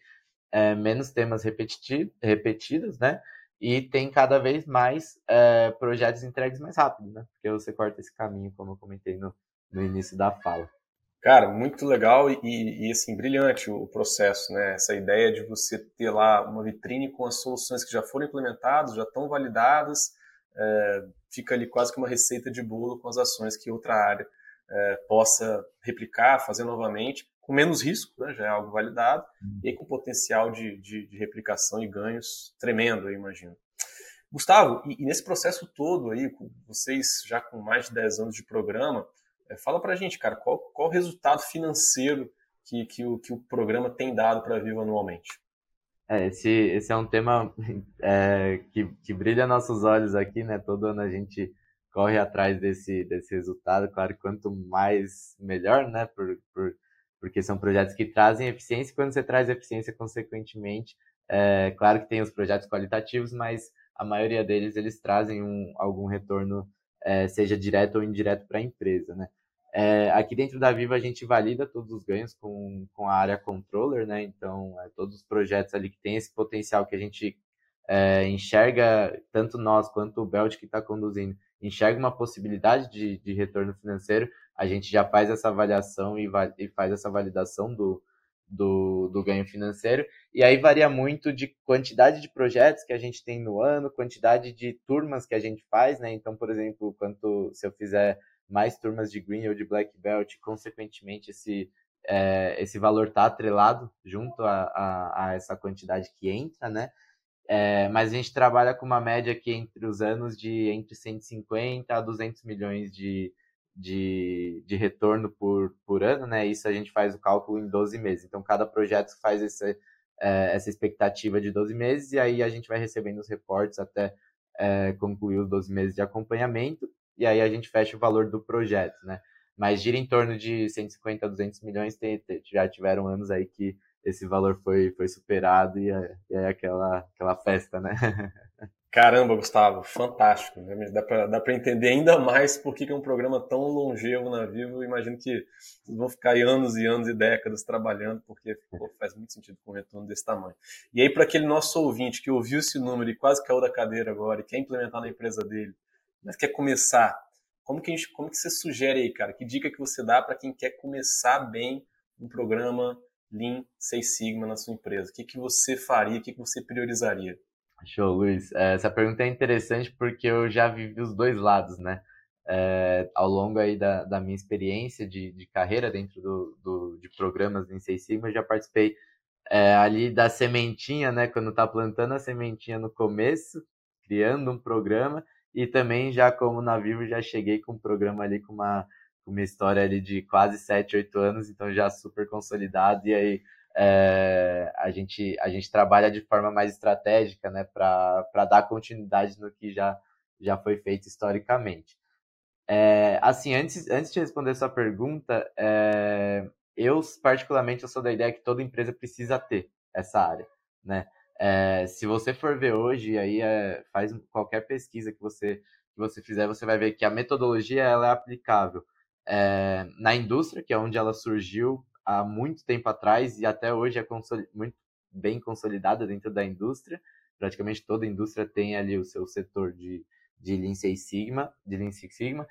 B: é, menos temas repetidos, né? E tem cada vez mais é, projetos entregues mais rápido, né? Porque você corta esse caminho, como eu comentei no, no início da fala.
A: Cara, muito legal e, e, assim, brilhante o processo, né? Essa ideia de você ter lá uma vitrine com as soluções que já foram implementadas, já estão validadas, é, fica ali quase que uma receita de bolo com as ações que outra área é, possa replicar, fazer novamente, com menos risco, né? já é algo validado, uhum. e com potencial de, de, de, replicação e ganhos tremendo, eu imagino. Gustavo, e, e, nesse processo todo aí, vocês já com mais de 10 anos de programa, é, fala pra gente, cara, qual, qual o resultado financeiro que, que, o, que o programa tem dado para a Viva anualmente?
B: É, esse, esse é um tema é, que, que brilha nossos olhos aqui, né? Todo ano a gente corre atrás desse, desse resultado. Claro, quanto mais, melhor, né? Por, por, porque são projetos que trazem eficiência quando você traz eficiência, consequentemente, é, claro que tem os projetos qualitativos, mas a maioria deles, eles trazem um, algum retorno, é, seja direto ou indireto para a empresa, né? É, aqui dentro da Viva a gente valida todos os ganhos com, com a área controller, né? Então, é, todos os projetos ali que tem esse potencial que a gente é, enxerga, tanto nós quanto o Belt que está conduzindo, enxerga uma possibilidade de, de retorno financeiro, a gente já faz essa avaliação e, e faz essa validação do, do, do, ganho financeiro. E aí varia muito de quantidade de projetos que a gente tem no ano, quantidade de turmas que a gente faz, né? Então, por exemplo, quanto se eu fizer mais turmas de Green ou de Black Belt, consequentemente esse, é, esse valor está atrelado junto a, a, a, essa quantidade que entra, né? É, mas a gente trabalha com uma média aqui entre os anos de entre 150 a 200 milhões de, de, de retorno por, por ano, né? Isso a gente faz o cálculo em 12 meses. Então, cada projeto faz esse, é, essa expectativa de 12 meses e aí a gente vai recebendo os reportes até é, concluir os 12 meses de acompanhamento e aí a gente fecha o valor do projeto, né? Mas gira em torno de 150 a 200 milhões, tem, já tiveram anos aí que esse valor foi, foi superado e é, é aquela, aquela festa, né?
A: Caramba, Gustavo, fantástico. Dá para entender ainda mais por que é um programa tão longevo na Vivo. Imagino que vão ficar aí anos e anos e décadas trabalhando, porque pô, faz muito sentido com um retorno desse tamanho. E aí, para aquele nosso ouvinte que ouviu esse número e quase caiu da cadeira agora e quer implementar na empresa dele, mas quer começar, como que, a gente, como que você sugere aí, cara? Que dica que você dá para quem quer começar bem um programa Lean Six Sigma na sua empresa? O que, que você faria, o que, que você priorizaria?
B: Show, Luiz. É, essa pergunta é interessante porque eu já vivi os dois lados, né? É, ao longo aí da, da minha experiência de, de carreira dentro do, do, de programas Lean Six Sigma, eu já participei é, ali da sementinha, né? Quando tá plantando a sementinha no começo, criando um programa, e também já como na Vivo já cheguei com um programa ali com uma, uma história ali de quase 7, 8 anos, então já super consolidado e aí é, a, gente, a gente trabalha de forma mais estratégica, né, para dar continuidade no que já, já foi feito historicamente. É, assim, antes, antes de responder sua pergunta, é, eu particularmente eu sou da ideia que toda empresa precisa ter essa área, né? É, se você for ver hoje, aí é, faz qualquer pesquisa que você, que você fizer, você vai ver que a metodologia ela é aplicável é, na indústria, que é onde ela surgiu há muito tempo atrás e até hoje é muito bem consolidada dentro da indústria. Praticamente toda indústria tem ali o seu setor de, de Lean Six Sigma, de Lean Six Sigma.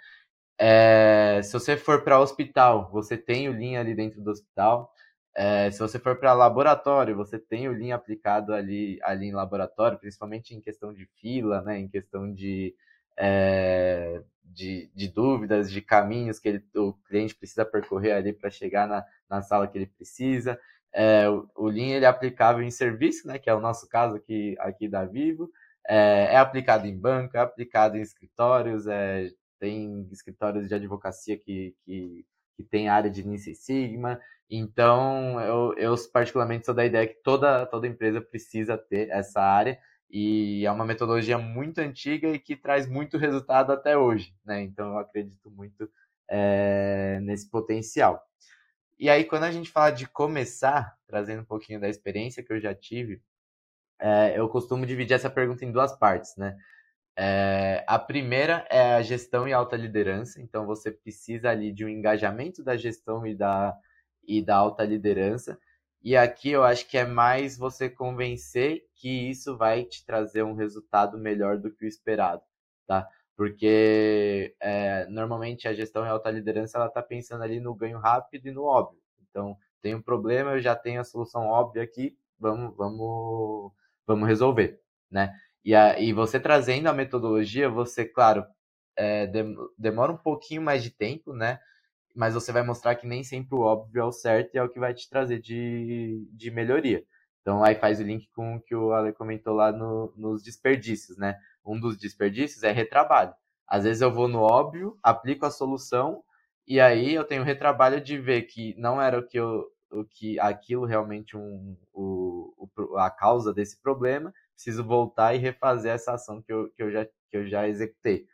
B: É, se você for para hospital, você tem o Lean ali dentro do hospital. É, se você for para laboratório, você tem o Lean aplicado ali, ali em laboratório, principalmente em questão de fila, né, em questão de, é, de, de, dúvidas, de caminhos que ele, o cliente precisa percorrer ali para chegar na, na sala que ele precisa. É, o, o Lean ele é aplicável em serviço, né, que é o nosso caso aqui, aqui da Vivo. É, é aplicado em banco, é aplicado em escritórios, é, tem escritórios de advocacia que, que, que tem área de Lean Six Sigma. Então, eu, eu particularmente sou da ideia que toda, toda empresa precisa ter essa área e é uma metodologia muito antiga e que traz muito resultado até hoje, né? Então, eu acredito muito é, nesse potencial. E aí, quando a gente fala de começar, trazendo um pouquinho da experiência que eu já tive, é, eu costumo dividir essa pergunta em duas partes, né? É, a primeira é a gestão e alta liderança, então você precisa ali de um engajamento da gestão e da, e da alta liderança. E aqui eu acho que é mais você convencer que isso vai te trazer um resultado melhor do que o esperado, tá? Porque é, normalmente a gestão e alta liderança ela está pensando ali no ganho rápido e no óbvio. Então, tem um problema, eu já tenho a solução óbvia aqui, vamos, vamos, vamos resolver, né? E, a, e você trazendo a metodologia, você, claro, é, demora um pouquinho mais de tempo, né? Mas você vai mostrar que nem sempre o óbvio é o certo e é o que vai te trazer de, de melhoria. Então aí faz o link com o que o Ale comentou lá no, nos desperdícios, né? Um dos desperdícios é retrabalho. Às vezes eu vou no óbvio, aplico a solução e aí eu tenho retrabalho de ver que não era o que eu, o que aquilo realmente um, o, o, a causa desse problema, preciso voltar e refazer essa ação que eu, que eu, já, que eu já executei.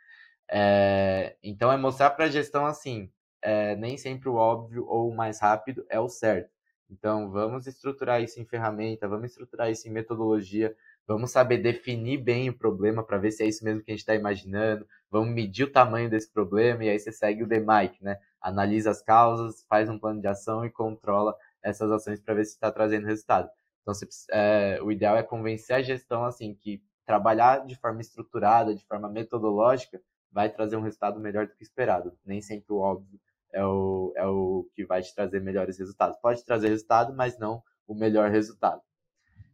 B: É, então é mostrar para a gestão assim, é, nem sempre o óbvio ou o mais rápido é o certo. Então vamos estruturar isso em ferramenta, vamos estruturar isso em metodologia, vamos saber definir bem o problema para ver se é isso mesmo que a gente está imaginando, vamos medir o tamanho desse problema e aí você segue o DMIC, né? Analisa as causas, faz um plano de ação e controla essas ações para ver se está trazendo resultado. Então, você, é, o ideal é convencer a gestão assim que trabalhar de forma estruturada, de forma metodológica, vai trazer um resultado melhor do que esperado. Nem sempre o óbvio é o, é o que vai te trazer melhores resultados. Pode trazer resultado, mas não o melhor resultado.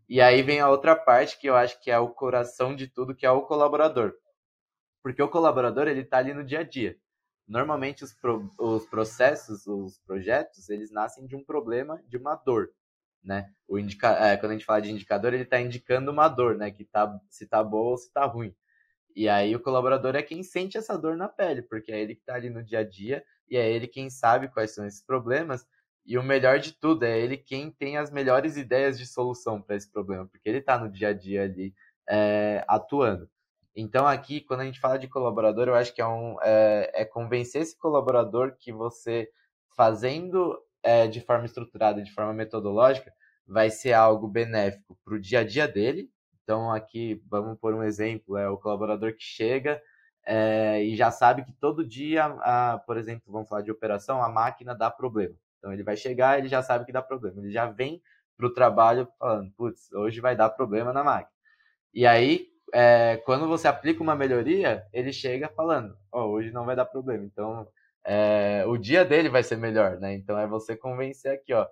B: E aí vem a outra parte que eu acho que é o coração de tudo, que é o colaborador. Porque o colaborador, ele está ali no dia a dia. Normalmente os, pro, os processos, os projetos, eles nascem de um problema, de uma dor, né? O indica, é, quando a gente fala de indicador, ele está indicando uma dor, né? Que tá, se tá boa ou se tá ruim. E aí o colaborador é quem sente essa dor na pele, porque é ele que está ali no dia a dia e é ele quem sabe quais são esses problemas. E o melhor de tudo é ele quem tem as melhores ideias de solução para esse problema, porque ele está no dia a dia ali é, atuando. Então aqui, quando a gente fala de colaborador, eu acho que é, um, é, é convencer esse colaborador que você fazendo é, de forma estruturada, de forma metodológica, vai ser algo benéfico para o dia a dia dele. Então aqui vamos por um exemplo, é o colaborador que chega é, e já sabe que todo dia, a, por exemplo, vamos falar de operação, a máquina dá problema. Então ele vai chegar, ele já sabe que dá problema, ele já vem para o trabalho falando, putz, hoje vai dar problema na máquina. E aí é, quando você aplica uma melhoria, ele chega falando, oh, hoje não vai dar problema. Então, é, o dia dele vai ser melhor, né? Então, é você convencer aqui, ó,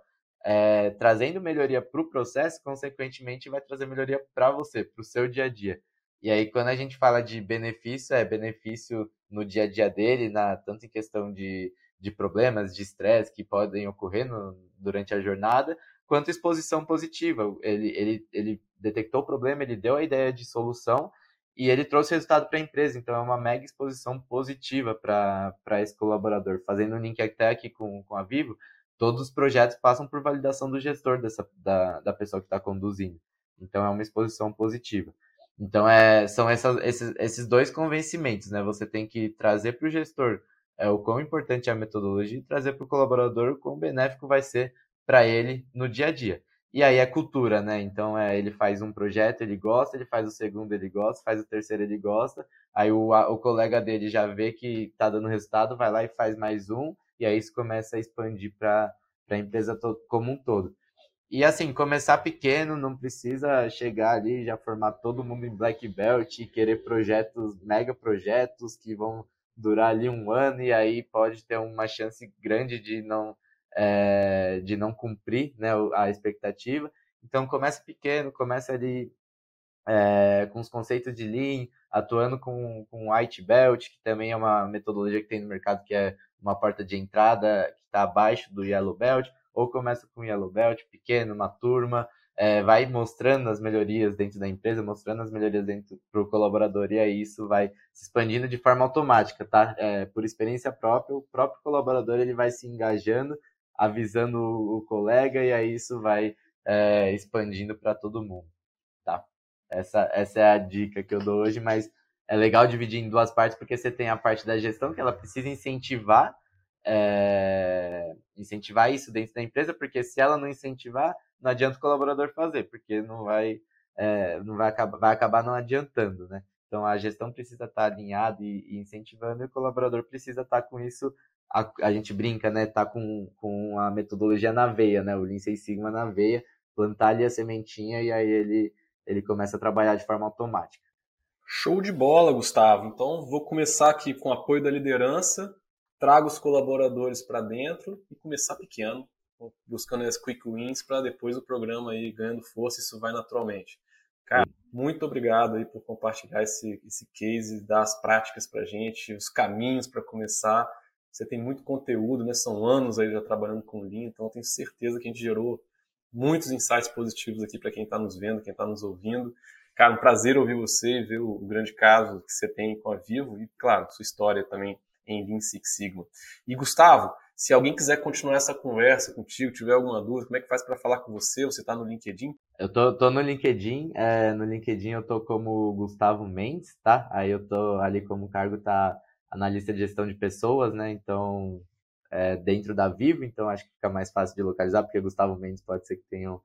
B: é, trazendo melhoria para o processo, consequentemente, vai trazer melhoria para você, para o seu dia a dia. E aí, quando a gente fala de benefício, é benefício no dia a dia dele, na, tanto em questão de, de problemas, de estresse que podem ocorrer no, durante a jornada, quanto exposição positiva. Ele, ele, ele detectou o problema, ele deu a ideia de solução e ele trouxe resultado para a empresa. Então, é uma mega exposição positiva para esse colaborador. Fazendo um link até aqui com, com a Vivo, todos os projetos passam por validação do gestor, dessa, da, da pessoa que está conduzindo. Então, é uma exposição positiva. Então, é, são esses, esses dois convencimentos, né? Você tem que trazer para o gestor é, o quão importante é a metodologia e trazer para o colaborador o quão benéfico vai ser para ele no dia a dia. E aí é cultura, né? Então é, ele faz um projeto, ele gosta, ele faz o segundo, ele gosta, faz o terceiro, ele gosta. Aí o, a, o colega dele já vê que tá dando resultado, vai lá e faz mais um, e aí isso começa a expandir para a empresa to, como um todo. E assim, começar pequeno, não precisa chegar ali já formar todo mundo em Black Belt e querer projetos, mega projetos que vão durar ali um ano e aí pode ter uma chance grande de não é, de não cumprir né, a expectativa. Então começa pequeno, começa ali é, com os conceitos de Lean, atuando com, com White Belt, que também é uma metodologia que tem no mercado que é uma porta de entrada que está abaixo do Yellow Belt, ou começa com Yellow Belt, pequeno, uma turma, é, vai mostrando as melhorias dentro da empresa, mostrando as melhorias dentro para o colaborador, e aí isso vai se expandindo de forma automática, tá? É, por experiência própria, o próprio colaborador ele vai se engajando avisando o colega e aí isso vai é, expandindo para todo mundo, tá? Essa, essa é a dica que eu dou hoje, mas é legal dividir em duas partes porque você tem a parte da gestão que ela precisa incentivar é, incentivar isso dentro da empresa, porque se ela não incentivar, não adianta o colaborador fazer, porque não vai, é, não vai acabar, vai acabar não adiantando, né? Então a gestão precisa estar alinhada e, incentivando, e o colaborador precisa estar com isso a, a gente brinca, né? Tá com, com a metodologia na veia, né? O Lean Six Sigma na veia, plantar ali a sementinha e aí ele, ele começa a trabalhar de forma automática.
A: Show de bola, Gustavo. Então, vou começar aqui com o apoio da liderança, trago os colaboradores para dentro e começar pequeno, buscando as quick wins para depois o programa aí ganhando força, isso vai naturalmente. Cara, muito obrigado aí por compartilhar esse, esse case, dar as práticas para gente, os caminhos para começar. Você tem muito conteúdo, né? São anos aí já trabalhando com Lean, então tenho certeza que a gente gerou muitos insights positivos aqui para quem está nos vendo, quem está nos ouvindo. Cara, um prazer ouvir você, ver o, grande caso que você tem com a Vivo e, claro, sua história também em Lean Six Sigma. E, Gustavo, se alguém quiser continuar essa conversa contigo, tiver alguma dúvida, como é que faz para falar com você? Você está no LinkedIn?
B: Eu tô, tô no LinkedIn. É, no LinkedIn eu tô como Gustavo Mendes, tá? Aí eu tô ali como cargo tá analista de gestão de pessoas, né? Então, é, dentro da Vivo, então acho que fica mais fácil de localizar, porque Gustavo Mendes pode ser que tenham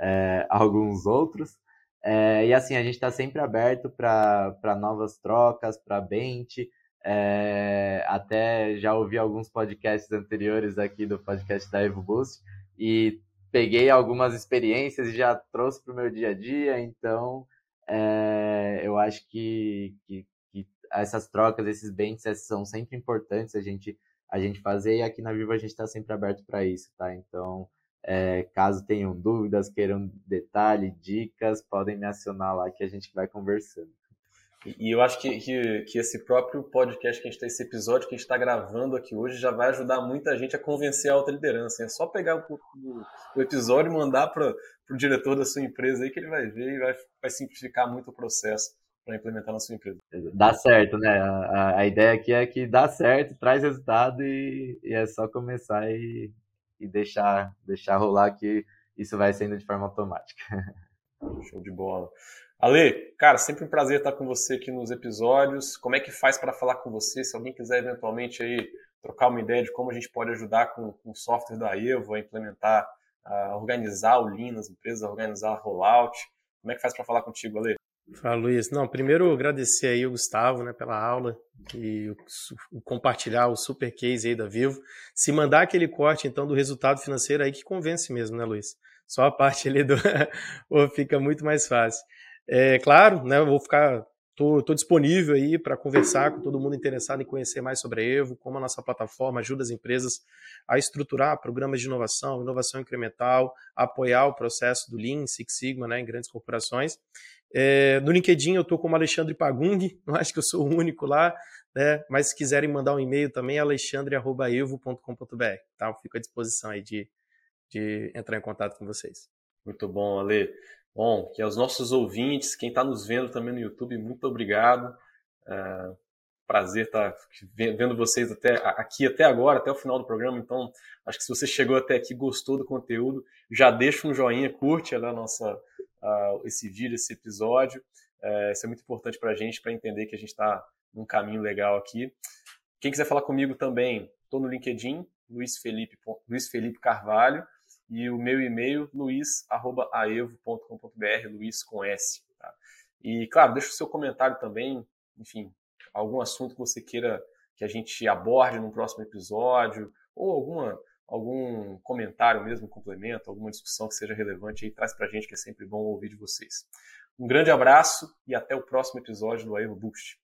B: é, alguns outros. É, e assim, a gente está sempre aberto para novas trocas, para bench. É, até já ouvi alguns podcasts anteriores aqui do podcast da Evo Boost e peguei algumas experiências e já trouxe para o meu dia a dia. Então, é, eu acho que, que, que, essas trocas, esses benches são sempre importantes a gente, a gente fazer. E aqui na Vivo a gente está sempre aberto para isso, tá? Então, é, caso tenham dúvidas, queiram detalhe, dicas, podem me acionar lá que a gente vai conversando.
A: E, eu acho que, que, que, esse próprio podcast que a gente tem, esse episódio que a gente está gravando aqui hoje, já vai ajudar muita gente a convencer a alta liderança. É só pegar o, o, o episódio e mandar para o diretor da sua empresa aí que ele vai ver e vai, vai simplificar muito o processo para implementar na sua empresa.
B: Dá certo, né? A, a, ideia aqui é que dá certo, traz resultado e, e é só começar e, e deixar, deixar rolar que isso vai sendo de forma automática.
A: Show de bola. Ale, cara, sempre um prazer estar com você aqui nos episódios. Como é que faz para falar com você? Se alguém quiser eventualmente aí trocar uma ideia de como a gente pode ajudar com, com o software da Evo a implementar, a organizar o Lean nas empresas, a organizar rollout, como é que faz para falar contigo, Ale?
C: Fala, Luiz. Não, primeiro agradecer aí o Gustavo, né, pela aula e o, o, compartilhar o super case aí da Vivo. Se mandar aquele corte, então, do resultado financeiro aí que convence mesmo, né, Luiz? Só a parte ali do fica muito mais fácil. É claro, né, eu vou ficar Estou disponível aí para conversar com todo mundo interessado em conhecer mais sobre a Evo, como a nossa plataforma ajuda as empresas a estruturar programas de inovação, inovação incremental, apoiar o processo do Lean, Six Sigma né, em grandes corporações. É, no LinkedIn eu estou como Alexandre Pagung, não acho que eu sou o único lá, né? mas se quiserem mandar um e-mail também, alexandre.evo.com.br. Tá? Eu fico à disposição aí de, de entrar em contato com vocês.
A: Muito bom, Ale. Bom, que aos nossos ouvintes, quem está nos vendo também no YouTube, muito obrigado. É, prazer estar tá vendo vocês até aqui até agora, até o final do programa. Então, acho que se você chegou até aqui, gostou do conteúdo, já deixa um joinha, curte a nossa esse vídeo, esse episódio. Uh, isso é muito importante para a gente, para entender que a gente está num caminho legal aqui. Quem quiser falar comigo também, estou no LinkedIn, Luiz Felipe, Luiz Felipe Carvalho, e o meu e-mail, luiz.aevo.com.br, Luiz com S. Tá? E, claro, deixa o seu comentário também, enfim, algum assunto que você queira que a gente aborde no próximo episódio, ou alguma algum comentário mesmo, complemento, alguma discussão que seja relevante aí, traz pra gente que é sempre bom ouvir de vocês. Um grande abraço e até o próximo episódio do Aero Boost.